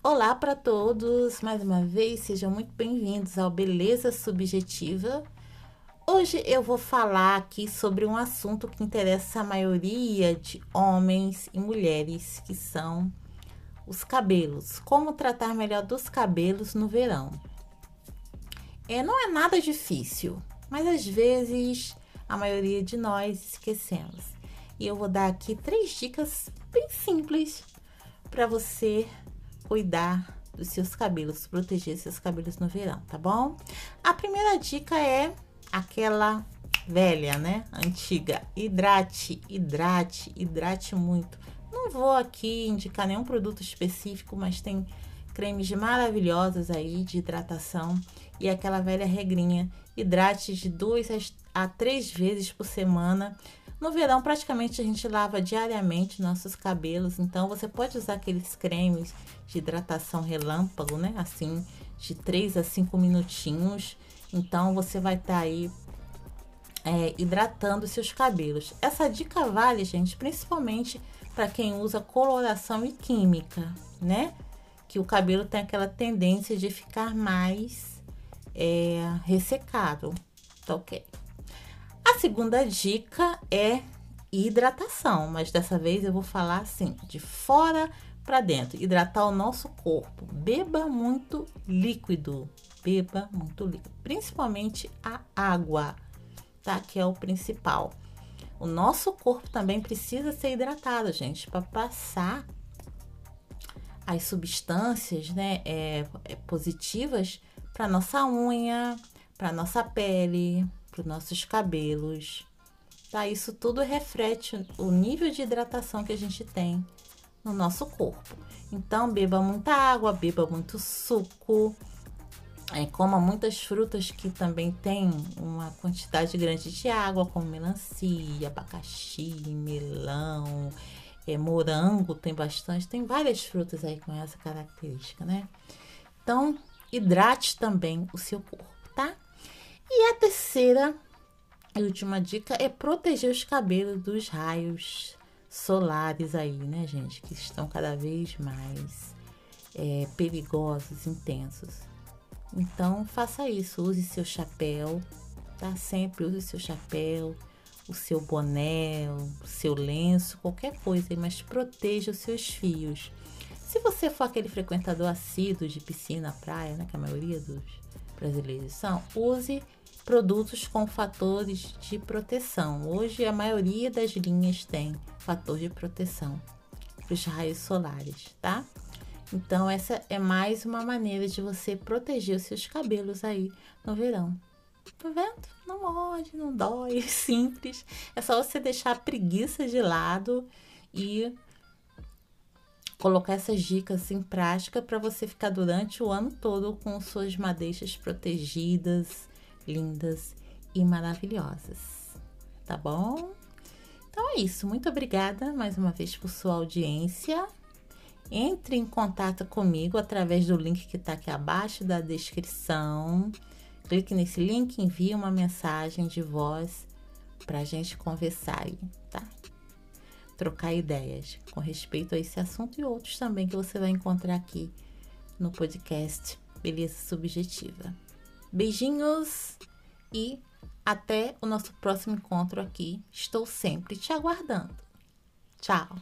Olá para todos, mais uma vez sejam muito bem-vindos ao Beleza Subjetiva. Hoje eu vou falar aqui sobre um assunto que interessa a maioria de homens e mulheres, que são os cabelos. Como tratar melhor dos cabelos no verão. É, não é nada difícil, mas às vezes a maioria de nós esquecemos. E eu vou dar aqui três dicas bem simples para você cuidar dos seus cabelos, proteger seus cabelos no verão, tá bom? A primeira dica é aquela velha, né? Antiga. Hidrate, hidrate, hidrate muito. Não vou aqui indicar nenhum produto específico, mas tem cremes maravilhosos aí de hidratação e aquela velha regrinha. Hidrate de duas a três vezes por semana no verão, praticamente a gente lava diariamente nossos cabelos, então você pode usar aqueles cremes de hidratação relâmpago, né? Assim, de 3 a 5 minutinhos. Então você vai estar tá aí é, hidratando seus cabelos. Essa dica vale, gente, principalmente para quem usa coloração e química, né? Que o cabelo tem aquela tendência de ficar mais é, ressecado, tá ok? A segunda dica é hidratação, mas dessa vez eu vou falar assim, de fora para dentro, hidratar o nosso corpo. Beba muito líquido, beba muito líquido, principalmente a água, tá? Que é o principal. O nosso corpo também precisa ser hidratado, gente, para passar as substâncias, né, é, é positivas para nossa unha, para nossa pele, para os nossos cabelos. Tá? Isso tudo reflete o nível de hidratação que a gente tem no nosso corpo. Então, beba muita água, beba muito suco, é, coma muitas frutas que também têm uma quantidade grande de água, como melancia, abacaxi, melão, é, morango tem bastante, tem várias frutas aí com essa característica, né? Então, hidrate também o seu corpo? E a terceira e última dica é proteger os cabelos dos raios solares aí, né, gente? Que estão cada vez mais é, perigosos, intensos. Então, faça isso. Use seu chapéu, tá? Sempre use seu chapéu, o seu boné, o seu lenço, qualquer coisa, mas proteja os seus fios. Se você for aquele frequentador assíduo de piscina, praia, né, que a maioria dos brasileiros são, use produtos com fatores de proteção. Hoje a maioria das linhas tem fator de proteção para os raios solares, tá? Então essa é mais uma maneira de você proteger os seus cabelos aí no verão. Tá vendo? Não morde, não dói, simples. É só você deixar a preguiça de lado e colocar essas dicas em prática para você ficar durante o ano todo com suas madeixas protegidas, lindas e maravilhosas. Tá bom? Então é isso. Muito obrigada mais uma vez por sua audiência. Entre em contato comigo através do link que está aqui abaixo da descrição. Clique nesse link, envie uma mensagem de voz para a gente conversar aí, tá? Trocar ideias com respeito a esse assunto e outros também que você vai encontrar aqui no podcast Beleza Subjetiva. Beijinhos e até o nosso próximo encontro aqui. Estou sempre te aguardando. Tchau!